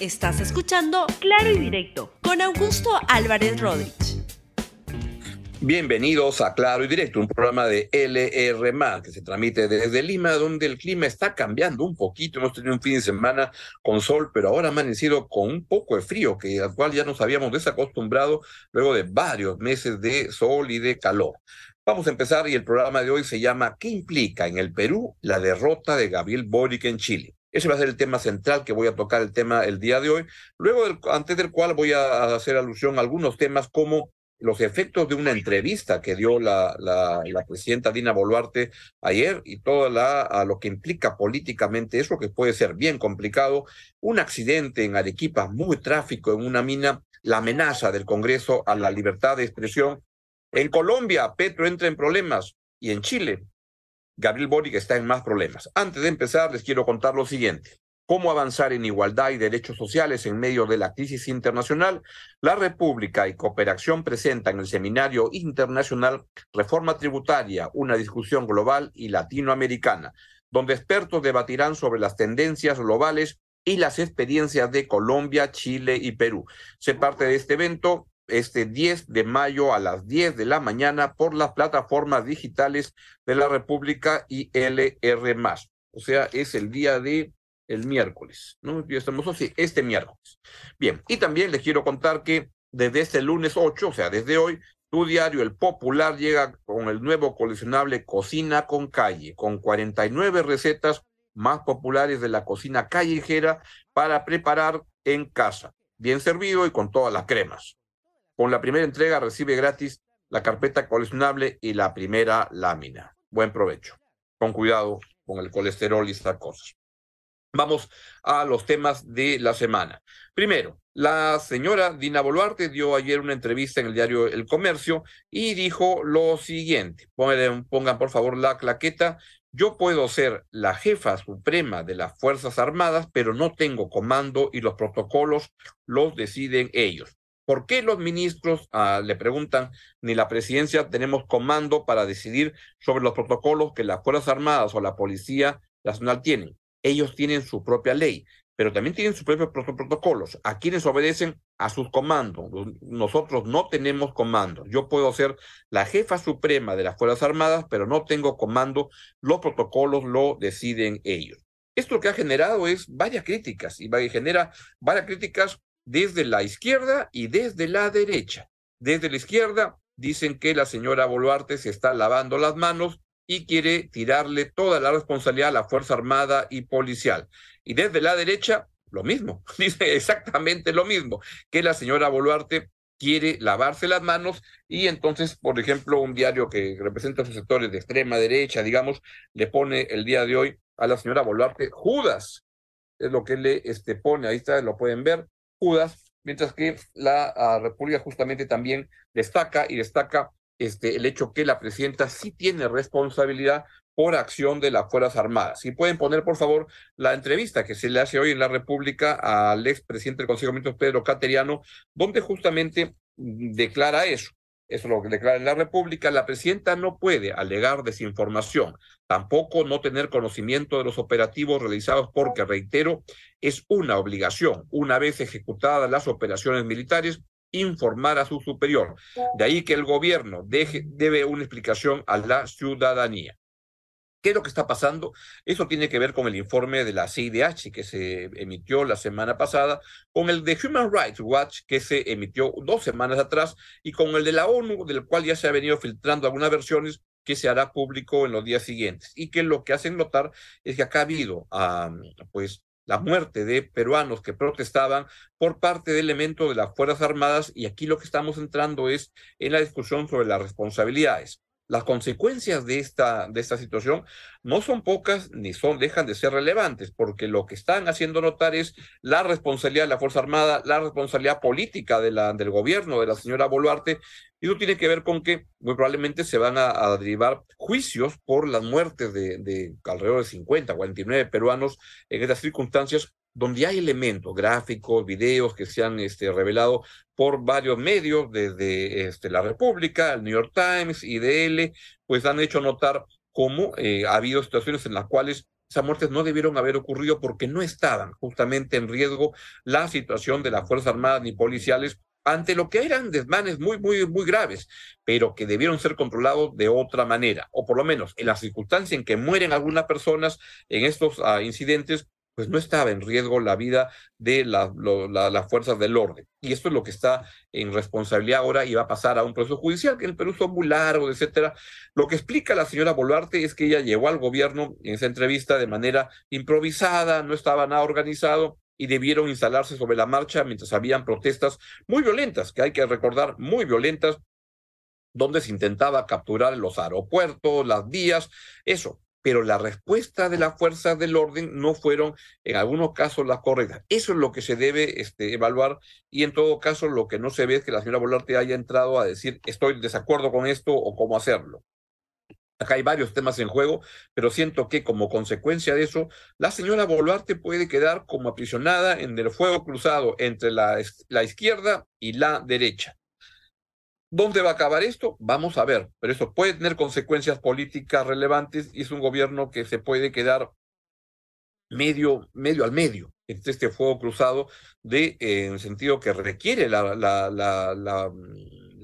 Estás escuchando Claro y Directo con Augusto Álvarez Rodríguez. Bienvenidos a Claro y Directo, un programa de LR, que se transmite desde Lima, donde el clima está cambiando un poquito. Hemos tenido un fin de semana con sol, pero ahora ha amanecido con un poco de frío, que al cual ya nos habíamos desacostumbrado luego de varios meses de sol y de calor. Vamos a empezar y el programa de hoy se llama ¿Qué implica en el Perú la derrota de Gabriel Boric en Chile? Ese va a ser el tema central que voy a tocar el tema el día de hoy, luego antes del cual voy a hacer alusión a algunos temas como los efectos de una entrevista que dio la, la, presidenta Dina Boluarte ayer y todo la, a lo que implica políticamente eso, que puede ser bien complicado, un accidente en Arequipa, muy tráfico en una mina, la amenaza del Congreso a la libertad de expresión. En Colombia, Petro entra en problemas y en Chile, Gabriel Boric está en más problemas. Antes de empezar, les quiero contar lo siguiente. ¿Cómo avanzar en igualdad y derechos sociales en medio de la crisis internacional? La República y Cooperación presentan el Seminario Internacional Reforma Tributaria, una discusión global y latinoamericana, donde expertos debatirán sobre las tendencias globales y las experiencias de Colombia, Chile y Perú. Se parte de este evento este 10 de mayo a las 10 de la mañana por las plataformas digitales de la República y LR+. O sea, es el día de el miércoles, ¿no? Ya estamos así, este miércoles. Bien, y también les quiero contar que desde este lunes 8, o sea, desde hoy, tu diario El Popular llega con el nuevo coleccionable Cocina con Calle, con 49 recetas más populares de la cocina callejera para preparar en casa, bien servido y con todas las cremas. Con la primera entrega recibe gratis la carpeta coleccionable y la primera lámina. Buen provecho. Con cuidado con el colesterol y estas cosas. Vamos a los temas de la semana. Primero, la señora Dina Boluarte dio ayer una entrevista en el diario El Comercio y dijo lo siguiente. Pongan, pongan por favor la claqueta. Yo puedo ser la jefa suprema de las Fuerzas Armadas, pero no tengo comando y los protocolos los deciden ellos. ¿Por qué los ministros ah, le preguntan, ni la presidencia tenemos comando para decidir sobre los protocolos que las Fuerzas Armadas o la Policía Nacional tienen? Ellos tienen su propia ley, pero también tienen sus propios protocolos. A quienes obedecen a sus comandos. Nosotros no tenemos comando. Yo puedo ser la jefa suprema de las Fuerzas Armadas, pero no tengo comando. Los protocolos lo deciden ellos. Esto lo que ha generado es varias críticas y genera varias críticas desde la izquierda y desde la derecha. Desde la izquierda dicen que la señora Boluarte se está lavando las manos y quiere tirarle toda la responsabilidad a la Fuerza Armada y Policial. Y desde la derecha, lo mismo, dice exactamente lo mismo, que la señora Boluarte quiere lavarse las manos y entonces, por ejemplo, un diario que representa sus sectores de extrema derecha, digamos, le pone el día de hoy a la señora Boluarte Judas, es lo que le este, pone, ahí está, lo pueden ver, Judas, mientras que la ah, República justamente también destaca y destaca este, el hecho que la presidenta sí tiene responsabilidad por acción de las Fuerzas Armadas. Si pueden poner, por favor, la entrevista que se le hace hoy en la República al expresidente del Consejo de Ministros, Pedro Cateriano, donde justamente declara eso. Eso es lo que declara en la República. La presidenta no puede alegar desinformación, tampoco no tener conocimiento de los operativos realizados porque, reitero, es una obligación, una vez ejecutadas las operaciones militares, informar a su superior. De ahí que el gobierno deje, debe una explicación a la ciudadanía. ¿Qué es lo que está pasando? Eso tiene que ver con el informe de la CIDH que se emitió la semana pasada, con el de Human Rights Watch que se emitió dos semanas atrás y con el de la ONU, del cual ya se ha venido filtrando algunas versiones que se hará público en los días siguientes y que lo que hacen notar es que acá ha habido pues la muerte de peruanos que protestaban por parte de elementos de las Fuerzas Armadas y aquí lo que estamos entrando es en la discusión sobre las responsabilidades las consecuencias de esta, de esta situación no son pocas ni son, dejan de ser relevantes, porque lo que están haciendo notar es la responsabilidad de la Fuerza Armada, la responsabilidad política de la, del gobierno de la señora Boluarte, y eso tiene que ver con que muy probablemente se van a, derivar juicios por las muertes de, de alrededor de 50, 49 peruanos en estas circunstancias donde hay elementos, gráficos, videos que se han este, revelado por varios medios, desde este, la República, el New York Times, IDL, pues han hecho notar cómo eh, ha habido situaciones en las cuales esas muertes no debieron haber ocurrido porque no estaban justamente en riesgo la situación de las Fuerzas Armadas ni policiales ante lo que eran desmanes muy, muy, muy graves, pero que debieron ser controlados de otra manera, o por lo menos en la circunstancia en que mueren algunas personas en estos uh, incidentes, pues no estaba en riesgo la vida de las fuerzas del orden. Y esto es lo que está en responsabilidad ahora y va a pasar a un proceso judicial, que en el Perú son muy etcétera. Lo que explica la señora Boluarte es que ella llegó al gobierno en esa entrevista de manera improvisada, no estaba nada organizado, y debieron instalarse sobre la marcha mientras habían protestas muy violentas, que hay que recordar, muy violentas, donde se intentaba capturar los aeropuertos, las vías, eso. Pero la respuesta de las fuerzas del orden no fueron, en algunos casos, las correctas. Eso es lo que se debe este, evaluar y, en todo caso, lo que no se ve es que la señora Bolarte haya entrado a decir estoy en desacuerdo con esto o cómo hacerlo. Acá hay varios temas en juego, pero siento que como consecuencia de eso, la señora Boluarte puede quedar como aprisionada en el fuego cruzado entre la, la izquierda y la derecha. ¿Dónde va a acabar esto? Vamos a ver, pero esto puede tener consecuencias políticas relevantes y es un gobierno que se puede quedar medio, medio al medio entre este fuego cruzado de, eh, en el sentido que requiere la, la, la,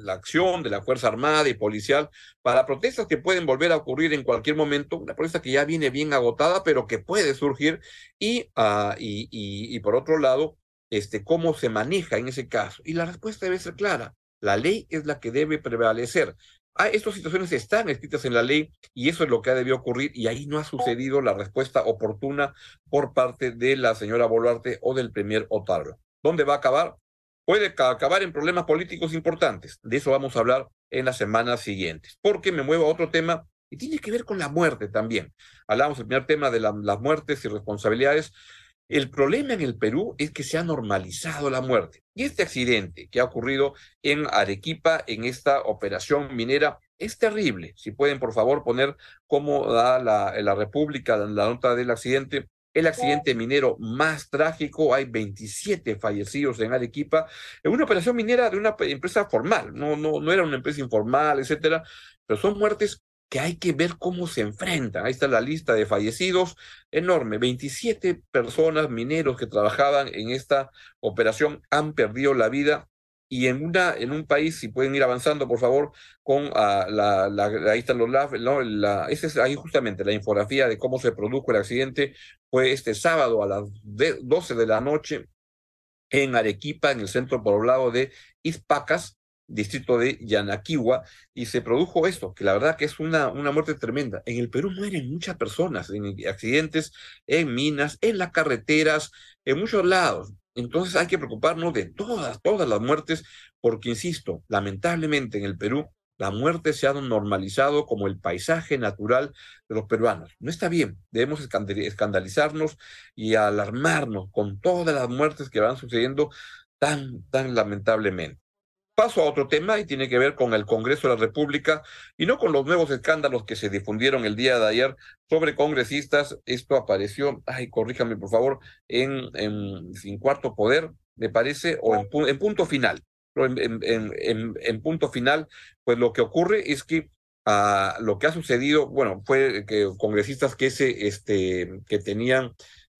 la acción de la Fuerza Armada y Policial para protestas que pueden volver a ocurrir en cualquier momento, una protesta que ya viene bien agotada, pero que puede surgir, y, y, y, y por otro lado, este, cómo se maneja en ese caso. Y la respuesta debe ser clara. La ley es la que debe prevalecer. Ah, estas situaciones están escritas en la ley y eso es lo que ha debido ocurrir y ahí no ha sucedido la respuesta oportuna por parte de la señora Boluarte o del premier Otarro. ¿Dónde va a acabar? puede acabar en problemas políticos importantes. De eso vamos a hablar en las semanas siguientes. Porque me muevo a otro tema y tiene que ver con la muerte también. Hablamos del primer tema de la, las muertes y responsabilidades. El problema en el Perú es que se ha normalizado la muerte. Y este accidente que ha ocurrido en Arequipa, en esta operación minera, es terrible. Si pueden, por favor, poner cómo da la, la República la nota del accidente, el accidente minero más trágico. Hay 27 fallecidos en Arequipa en una operación minera de una empresa formal. No, no, no era una empresa informal, etcétera, pero son muertes que hay que ver cómo se enfrentan. Ahí está la lista de fallecidos, enorme. 27 personas, mineros que trabajaban en esta operación han perdido la vida y en una en un país si pueden ir avanzando por favor con uh, la, ahí están los no la, es ahí justamente la infografía de cómo se produjo el accidente fue este sábado a las 12 de la noche en Arequipa en el centro poblado de Ispacas distrito de Yanaquiwa, y se produjo esto, que la verdad que es una, una muerte tremenda. En el Perú mueren muchas personas en accidentes, en minas, en las carreteras, en muchos lados. Entonces hay que preocuparnos de todas, todas las muertes, porque, insisto, lamentablemente en el Perú la muerte se ha normalizado como el paisaje natural de los peruanos. No está bien, debemos escandalizarnos y alarmarnos con todas las muertes que van sucediendo tan, tan lamentablemente. Paso a otro tema y tiene que ver con el Congreso de la República y no con los nuevos escándalos que se difundieron el día de ayer sobre congresistas. Esto apareció, ay, corríjame por favor, en, en Sin Cuarto Poder, me parece, o en, punto final. En, punto final, pues lo que ocurre es que uh, lo que ha sucedido, bueno, fue que congresistas que, se, este, que tenían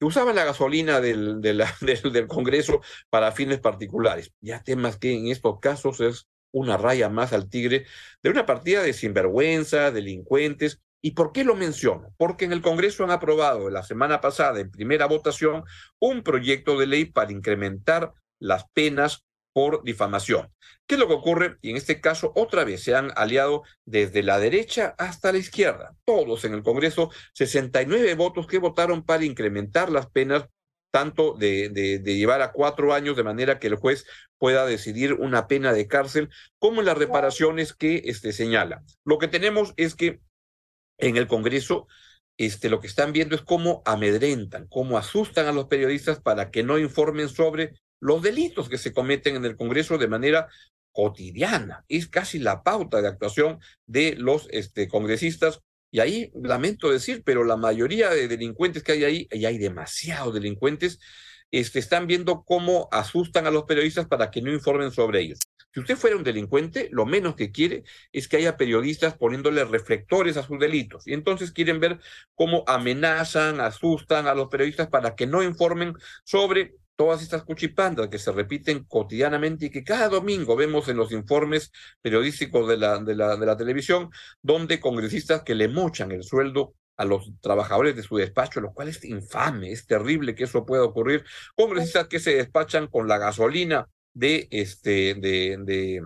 usaban la gasolina del, del, del, Congreso para fines particulares. Ya temas que en estos casos es una raya más al tigre de una partida de sinvergüenza, delincuentes. ¿Y por qué lo menciono? Porque en el Congreso han aprobado la semana pasada, en primera votación, un proyecto de ley para incrementar las penas por difamación. ¿Qué es lo que ocurre? Y en este caso, otra vez se han aliado desde la derecha hasta la izquierda. Todos en el Congreso, 69 votos que votaron para incrementar las penas tanto de, de, de, llevar a cuatro años de manera que el juez pueda decidir una pena de cárcel, como en las reparaciones que este, señala. Lo que tenemos es que en el Congreso este, lo que están viendo es cómo amedrentan, cómo asustan a los periodistas para que no informen sobre los delitos que se cometen en el Congreso de manera cotidiana. Es casi la pauta de actuación de los este, congresistas. Y ahí lamento decir, pero la mayoría de delincuentes que hay ahí, y hay demasiados delincuentes, este, están viendo cómo asustan a los periodistas para que no informen sobre ellos. Si usted fuera un delincuente, lo menos que quiere es que haya periodistas poniéndole reflectores a sus delitos. Y entonces quieren ver cómo amenazan, asustan a los periodistas para que no informen sobre todas estas cuchipandas que se repiten cotidianamente y que cada domingo vemos en los informes periodísticos de la, de la, de la televisión, donde congresistas que le mochan el sueldo a los trabajadores de su despacho, lo cual es infame, es terrible que eso pueda ocurrir. Congresistas que se despachan con la gasolina de este de, de,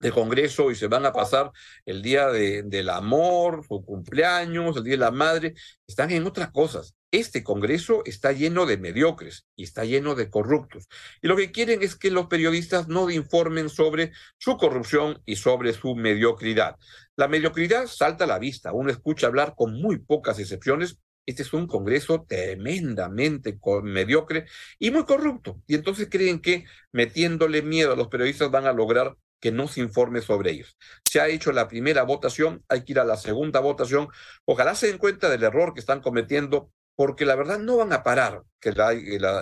de, Congreso y se van a pasar el día de, del amor, su cumpleaños, el día de la madre, están en otras cosas. Este Congreso está lleno de mediocres y está lleno de corruptos. Y lo que quieren es que los periodistas no informen sobre su corrupción y sobre su mediocridad. La mediocridad salta a la vista. Uno escucha hablar con muy pocas excepciones este es un Congreso tremendamente mediocre y muy corrupto. Y entonces creen que metiéndole miedo a los periodistas van a lograr que no se informe sobre ellos. Se ha hecho la primera votación, hay que ir a la segunda votación. Ojalá se den cuenta del error que están cometiendo, porque la verdad no van a parar que la,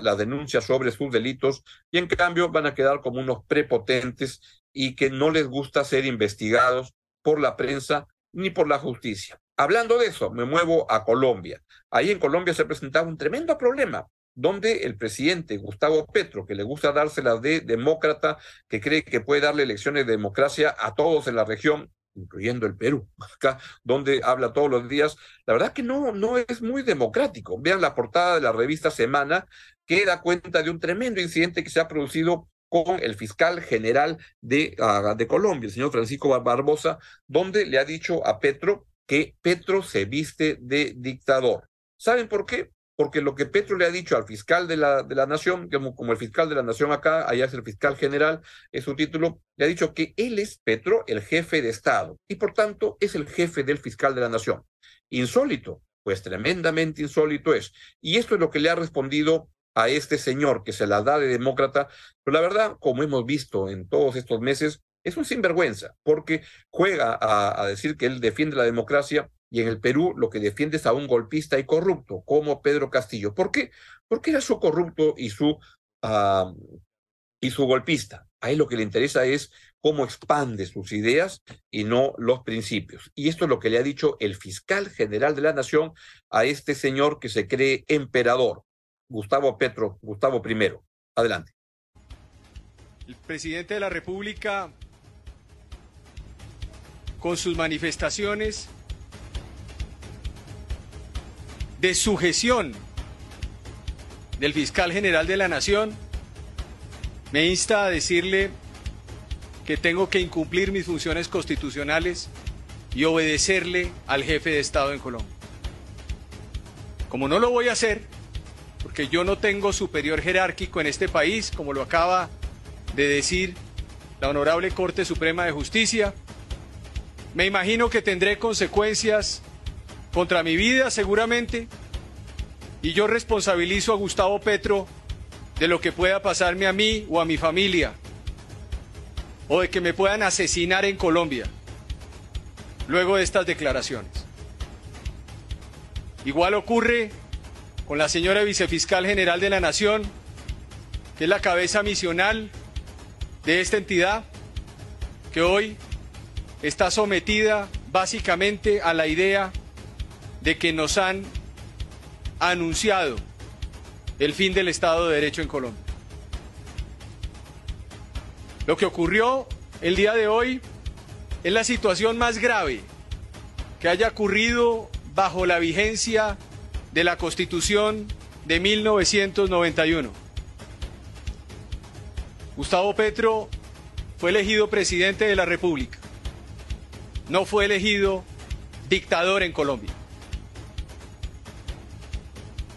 la, denuncia sobre sus delitos y en cambio van a quedar como unos prepotentes y que no les gusta ser investigados por la prensa ni por la justicia. Hablando de eso, me muevo a Colombia. Ahí en Colombia se presentaba un tremendo problema, donde el presidente Gustavo Petro, que le gusta dársela de demócrata, que cree que puede darle elecciones de democracia a todos en la región, incluyendo el Perú, acá donde habla todos los días, la verdad que no, no es muy democrático. Vean la portada de la revista Semana, que da cuenta de un tremendo incidente que se ha producido con el fiscal general de, uh, de Colombia, el señor Francisco Barbosa, donde le ha dicho a Petro que Petro se viste de dictador. ¿Saben por qué? Porque lo que Petro le ha dicho al fiscal de la, de la nación, como, como el fiscal de la nación acá, allá es el fiscal general, es su título, le ha dicho que él es Petro, el jefe de Estado, y por tanto es el jefe del fiscal de la nación. Insólito, pues tremendamente insólito es. Y esto es lo que le ha respondido a este señor que se la da de demócrata, pero la verdad, como hemos visto en todos estos meses, es un sinvergüenza, porque juega a, a, decir que él defiende la democracia y en el Perú lo que defiende es a un golpista y corrupto, como Pedro Castillo. ¿Por qué? Porque era su corrupto y su, y su golpista. A él lo que le interesa es cómo expande sus ideas y no los principios. Y esto es lo que le ha dicho el fiscal general de la Nación a este señor que se cree emperador, Gustavo Petro, Gustavo I. Adelante. El presidente de la República con sus manifestaciones de sujeción del fiscal general de la Nación, me insta a decirle que tengo que incumplir mis funciones constitucionales y obedecerle al jefe de Estado en Colombia. Como no lo voy a hacer, porque yo no tengo superior jerárquico en este país, como lo acaba de decir la Honorable Corte Suprema de Justicia, me imagino que tendré consecuencias contra mi vida seguramente y yo responsabilizo a Gustavo Petro de lo que pueda pasarme a mí o a mi familia o de que me puedan asesinar en Colombia luego de estas declaraciones. Igual ocurre con la señora vicefiscal general de la Nación, que es la cabeza misional de esta entidad, que hoy está sometida básicamente a la idea de que nos han anunciado el fin del Estado de Derecho en Colombia. Lo que ocurrió el día de hoy es la situación más grave que haya ocurrido bajo la vigencia de la Constitución de 1991. Gustavo Petro fue elegido presidente de la República no fue elegido dictador en Colombia.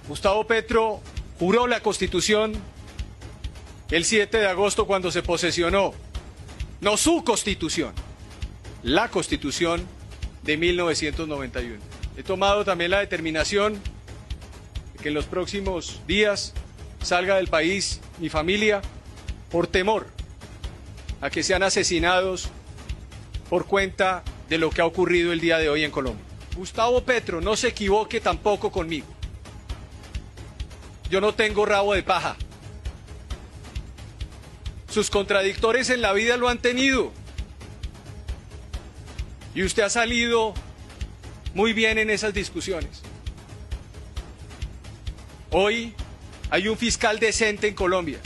Gustavo Petro juró la constitución el 7 de agosto cuando se posesionó, no su constitución, la constitución de 1991. He tomado también la determinación de que en los próximos días salga del país mi familia por temor a que sean asesinados por cuenta de lo que ha ocurrido el día de hoy en Colombia. Gustavo Petro, no se equivoque tampoco conmigo. Yo no tengo rabo de paja. Sus contradictores en la vida lo han tenido. Y usted ha salido muy bien en esas discusiones. Hoy hay un fiscal decente en Colombia.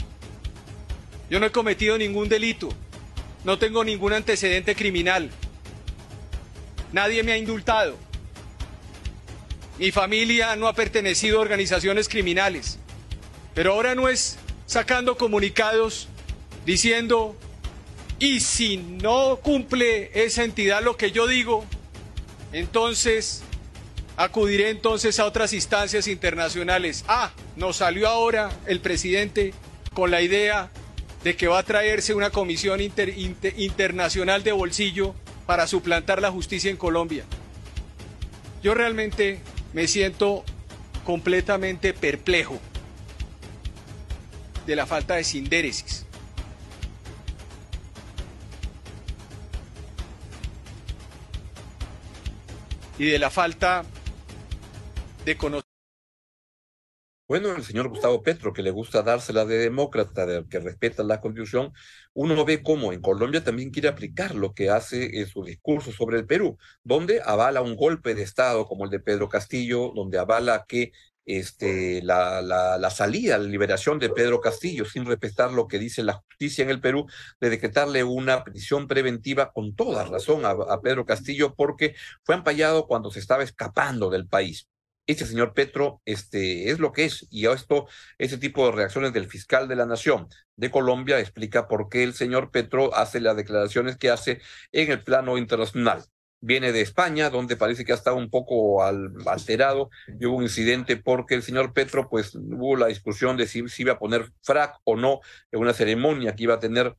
Yo no he cometido ningún delito. No tengo ningún antecedente criminal. Nadie me ha indultado. Mi familia no ha pertenecido a organizaciones criminales. Pero ahora no es sacando comunicados diciendo, y si no cumple esa entidad lo que yo digo, entonces acudiré entonces a otras instancias internacionales. Ah, nos salió ahora el presidente con la idea de que va a traerse una comisión internacional de bolsillo para suplantar la justicia en Colombia. Yo realmente me siento completamente perplejo de la falta de sindéresis. Y de la falta de conocimiento bueno, el señor Gustavo Petro, que le gusta dársela de demócrata, de, que respeta la constitución, uno ve cómo en Colombia también quiere aplicar lo que hace en su discurso sobre el Perú, donde avala un golpe de Estado como el de Pedro Castillo, donde avala que este, la, la, salida, la liberación de Pedro Castillo, sin respetar lo que dice la justicia en el Perú, de decretarle una prisión preventiva con toda razón a, a Pedro Castillo, porque fue ampallado cuando se estaba escapando del país este señor Petro este, es lo que es. Y esto, ese tipo de reacciones del fiscal de la Nación de Colombia explica por qué el señor Petro hace las declaraciones que hace en el plano internacional. Viene de España, donde parece que ha estado un poco alterado y hubo un incidente porque el señor Petro, pues hubo la discusión de si, si iba a poner frac o no en una ceremonia que iba a tener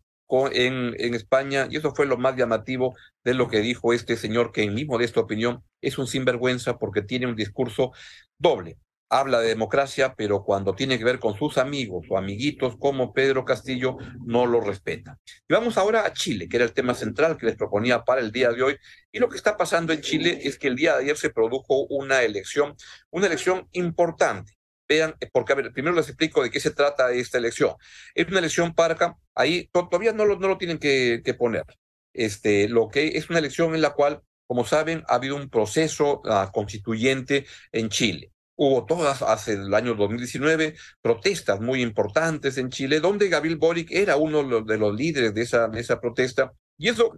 en, España, y eso fue lo más llamativo de lo que dijo este señor, que en mismo de esta opinión es un sinvergüenza porque tiene un discurso doble. Habla de democracia, pero cuando tiene que ver con sus amigos o amiguitos como Pedro Castillo, no lo respeta. Y vamos ahora a Chile, que era el tema central que les proponía para el día de hoy. Y lo que está pasando en Chile es que el día de ayer se produjo una elección, una elección importante vean, eh, porque a ver, primero les explico de qué se trata esta elección. Es una elección para ahí todavía no lo, no lo tienen que, poner. Este, lo que es una elección en la cual, como saben, ha habido un proceso uh, constituyente en Chile. Hubo todas hace el año 2019 protestas muy importantes en Chile, donde Gabriel Boric era uno de los líderes de esa, de esa protesta, y eso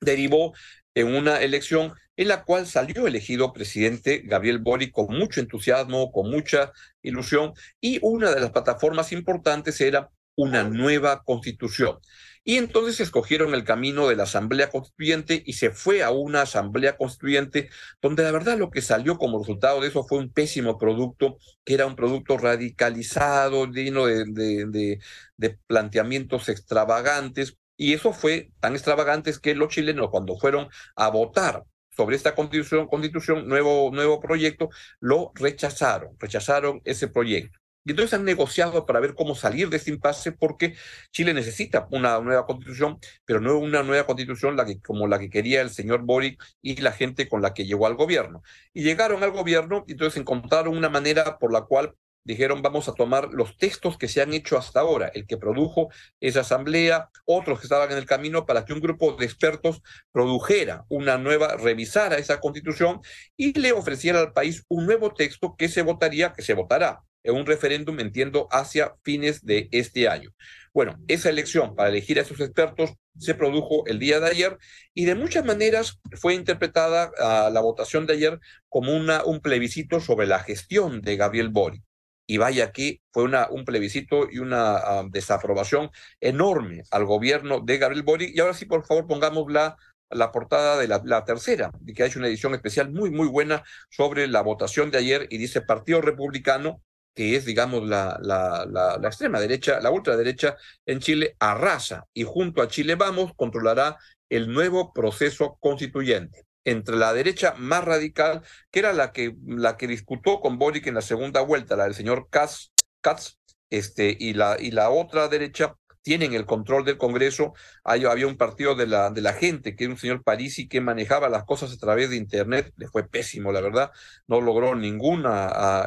derivó en una elección en la cual salió elegido presidente Gabriel Boric con mucho entusiasmo, con mucha ilusión, y una de las plataformas importantes era una nueva constitución. Y entonces escogieron el camino de la Asamblea Constituyente y se fue a una Asamblea Constituyente donde la verdad lo que salió como resultado de eso fue un pésimo producto, que era un producto radicalizado, lleno de, de, de planteamientos extravagantes, y eso fue tan extravagante que los chilenos cuando fueron a votar sobre esta constitución, constitución nuevo, proyecto, lo rechazaron, rechazaron ese proyecto. Y entonces han negociado para ver cómo salir de este impasse porque Chile necesita una nueva constitución, pero no una nueva constitución como la que quería el señor Boric y la gente con la que llegó al gobierno. Y llegaron al gobierno y entonces encontraron una manera por la cual dijeron vamos a tomar los textos que se han hecho hasta ahora, el que produjo esa asamblea, otros que estaban en el camino para que un grupo de expertos produjera una nueva, revisara esa constitución y le ofreciera al país un nuevo texto que se votaría, que se votará en un referéndum, entiendo, hacia fines de este año. Bueno, esa elección para elegir a esos expertos se produjo el día de ayer y de muchas maneras fue interpretada a la votación de ayer como una, un plebiscito sobre la gestión de Gabriel Boric y vaya que fue una, un plebiscito y una ah, desaprobación enorme al gobierno de Gabriel Boric. Y ahora sí, por favor, pongamos la, la portada de la, la tercera, que ha hecho una edición especial muy, muy buena sobre la votación de ayer y dice Partido Republicano, que es, digamos, la, la, la, la, extrema derecha, la ultraderecha en Chile, arrasa y junto a Chile Vamos controlará el nuevo proceso constituyente entre la derecha más radical, que era la que, la que disputó con Boric en la segunda vuelta, la del señor Katz, Katz este, y, la, y la otra derecha tienen el control del Congreso. Hay, había un partido de la, de la gente, que era un señor Parisi, que manejaba las cosas a través de Internet. Le fue pésimo, la verdad. No logró ningún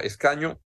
escaño.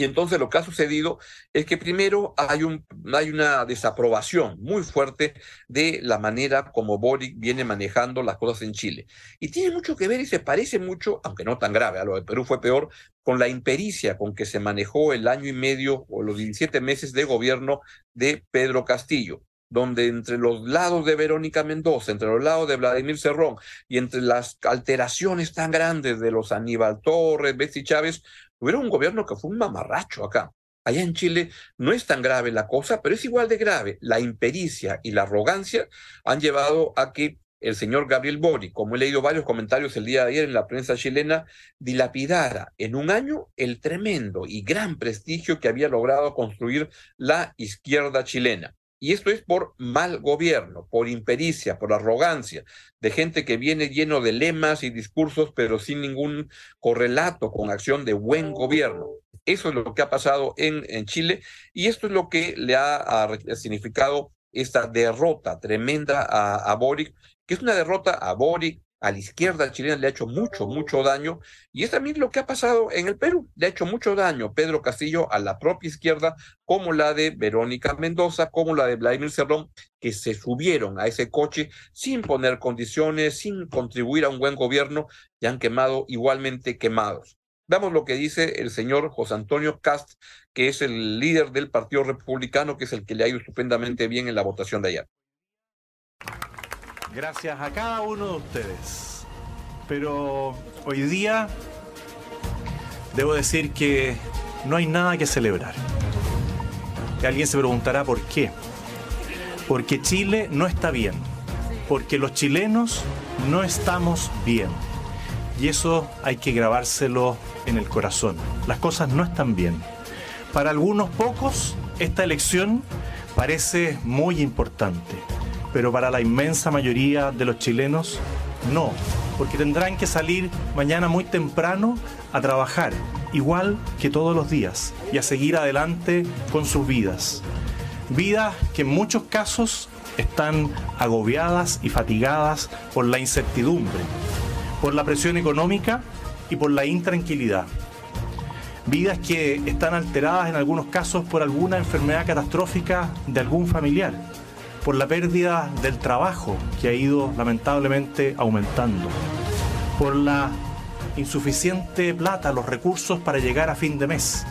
Y entonces lo que ha sucedido es que primero hay, un, hay una desaprobación muy fuerte de la manera como Boric viene manejando las cosas en Chile. Y tiene mucho que ver y se parece mucho, aunque no tan grave, a lo de Perú fue peor, con la impericia con que se manejó el año y medio o los 17 meses de gobierno de Pedro Castillo donde entre los lados de Verónica Mendoza, entre los lados de Vladimir Cerrón y entre las alteraciones tan grandes de los Aníbal Torres, Betsy Chávez, hubiera un gobierno que fue un mamarracho acá. Allá en Chile no es tan grave la cosa, pero es igual de grave. La impericia y la arrogancia han llevado a que el señor Gabriel Bori, como he leído varios comentarios el día de ayer en la prensa chilena, dilapidara en un año el tremendo y gran prestigio que había logrado construir la izquierda chilena. Y esto es por mal gobierno, por impericia, por arrogancia, de gente que viene lleno de lemas y discursos, pero sin ningún correlato con acción de buen gobierno. Eso es lo que ha pasado en, en Chile y esto es lo que le ha, significado esta derrota tremenda a, a Boric, que es una derrota a Boric, a la izquierda chilena le ha hecho mucho, mucho daño. Y es también lo que ha pasado en el Perú. Le ha hecho mucho daño Pedro Castillo a la propia izquierda, como la de Verónica Mendoza, como la de Vladimir Cerrón, que se subieron a ese coche sin poner condiciones, sin contribuir a un buen gobierno y han quemado igualmente quemados. Veamos lo que dice el señor José Antonio Cast, que es el líder del Partido Republicano, que es el que le ha ido estupendamente bien en la votación de ayer gracias a cada uno de ustedes. Pero hoy día debo decir que no hay nada que celebrar. Alguien se preguntará por qué. Porque Chile no está bien. Porque los chilenos no estamos bien. Y eso hay que grabárselo en el corazón. Las cosas no están bien. Para algunos pocos, esta elección parece muy importante pero para la inmensa mayoría de los chilenos no, porque tendrán que salir mañana muy temprano a trabajar, igual que todos los días, y a seguir adelante con sus vidas. Vidas que en muchos casos están agobiadas y fatigadas por la incertidumbre, por la presión económica y por la intranquilidad. Vidas que están alteradas en algunos casos por alguna enfermedad catastrófica de algún familiar por la pérdida del trabajo que ha ido lamentablemente aumentando, por la insuficiente plata, los recursos para llegar a fin de mes.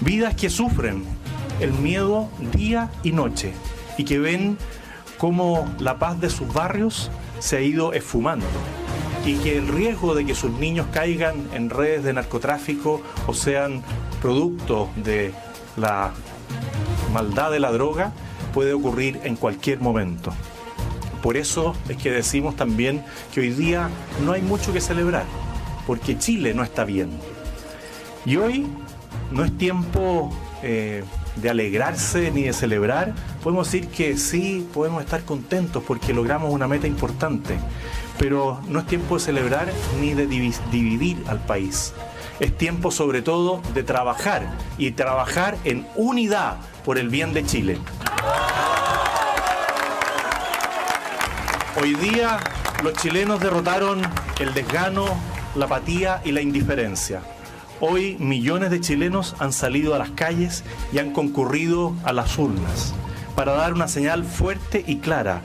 Vidas que sufren el miedo día y noche y que ven cómo la paz de sus barrios se ha ido esfumando y que el riesgo de que sus niños caigan en redes de narcotráfico o sean producto de la maldad de la droga puede ocurrir en cualquier momento. Por eso es que decimos también que hoy día no hay mucho que celebrar, porque Chile no está bien. Y hoy no es tiempo eh, de alegrarse ni de celebrar. Podemos decir que sí, podemos estar contentos porque logramos una meta importante, pero no es tiempo de celebrar ni de dividir al país. Es tiempo sobre todo de trabajar y trabajar en unidad por el bien de Chile. Hoy día los chilenos derrotaron el desgano, la apatía y la indiferencia. Hoy millones de chilenos han salido a las calles y han concurrido a las urnas para dar una señal fuerte y clara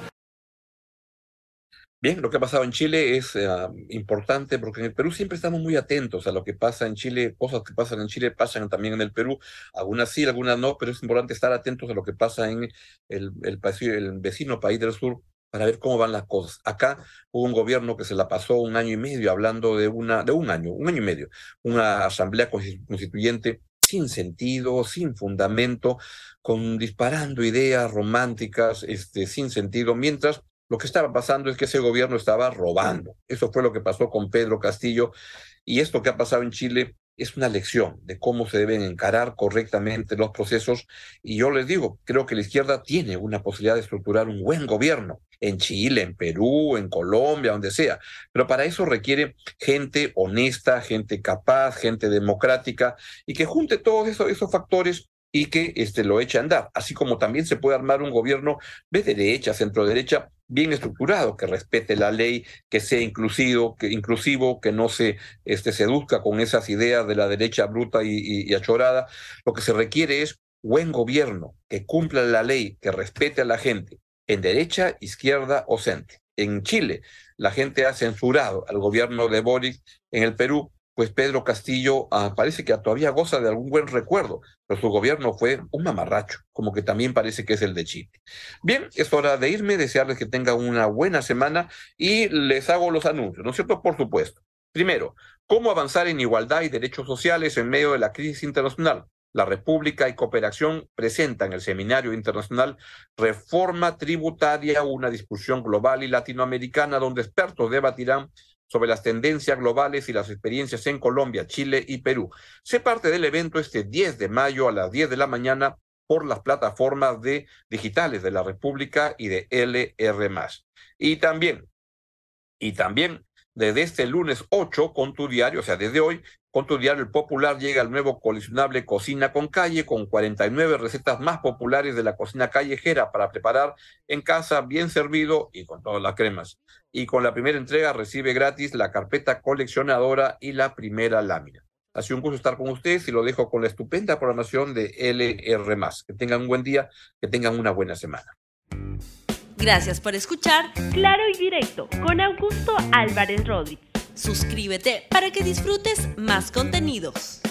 Bien, lo que ha pasado en Chile es eh, importante porque en el Perú siempre estamos muy atentos a lo que pasa en Chile. Cosas que pasan en Chile pasan también en el Perú. Algunas sí, algunas no, pero es importante estar atentos a lo que pasa en el vecino país del sur para ver cómo van las cosas. Acá hubo un gobierno que se la pasó un año y medio hablando de una, de un año, un año y medio, una asamblea constituyente sin sentido, sin fundamento, con disparando ideas románticas, este, sin sentido, mientras lo que estaba pasando es que ese gobierno estaba robando. Eso fue lo que pasó con Pedro Castillo. Y esto que ha pasado en Chile es una lección de cómo se deben encarar correctamente los procesos. Y yo les digo, creo que la izquierda tiene una posibilidad de estructurar un buen gobierno en Chile, en Perú, en Colombia, donde sea. Pero para eso requiere gente honesta, gente capaz, gente democrática y que junte todos esos, esos factores y que este, lo eche a andar, así como también se puede armar un gobierno de derecha, centro derecha, bien estructurado, que respete la ley, que sea inclusivo, que, inclusivo, que no se este, seduzca con esas ideas de la derecha bruta y, y achorada. Lo que se requiere es buen gobierno, que cumpla la ley, que respete a la gente, en derecha, izquierda o centro. En Chile, la gente ha censurado al gobierno de Boris. En el Perú, pues Pedro Castillo ah, parece que todavía goza de algún buen recuerdo, pero su gobierno fue un mamarracho, como que también parece que es el de Chile. Bien, es hora de irme, desearles que tengan una buena semana y les hago los anuncios, ¿no es cierto? Por supuesto. Primero, cómo avanzar en igualdad y derechos sociales en medio de la crisis internacional. La República y Cooperación presentan el Seminario Internacional Reforma Tributaria, una discusión global y latinoamericana donde expertos debatirán sobre las tendencias globales y las experiencias en Colombia, Chile y Perú. Se parte del evento este 10 de mayo a las 10 de la mañana por las plataformas de digitales de la República y de LR+. Y también, y también desde este lunes 8 con tu diario, o sea, desde hoy, con tu diario El Popular llega el nuevo coleccionable Cocina con Calle con 49 recetas más populares de la cocina callejera para preparar en casa bien servido y con todas las cremas. Y con la primera entrega recibe gratis la carpeta coleccionadora y la primera lámina. Ha sido un gusto estar con ustedes y lo dejo con la estupenda programación de LR. Que tengan un buen día, que tengan una buena semana. Gracias por escuchar Claro y Directo con Augusto Álvarez Rodríguez. Suscríbete para que disfrutes más contenidos.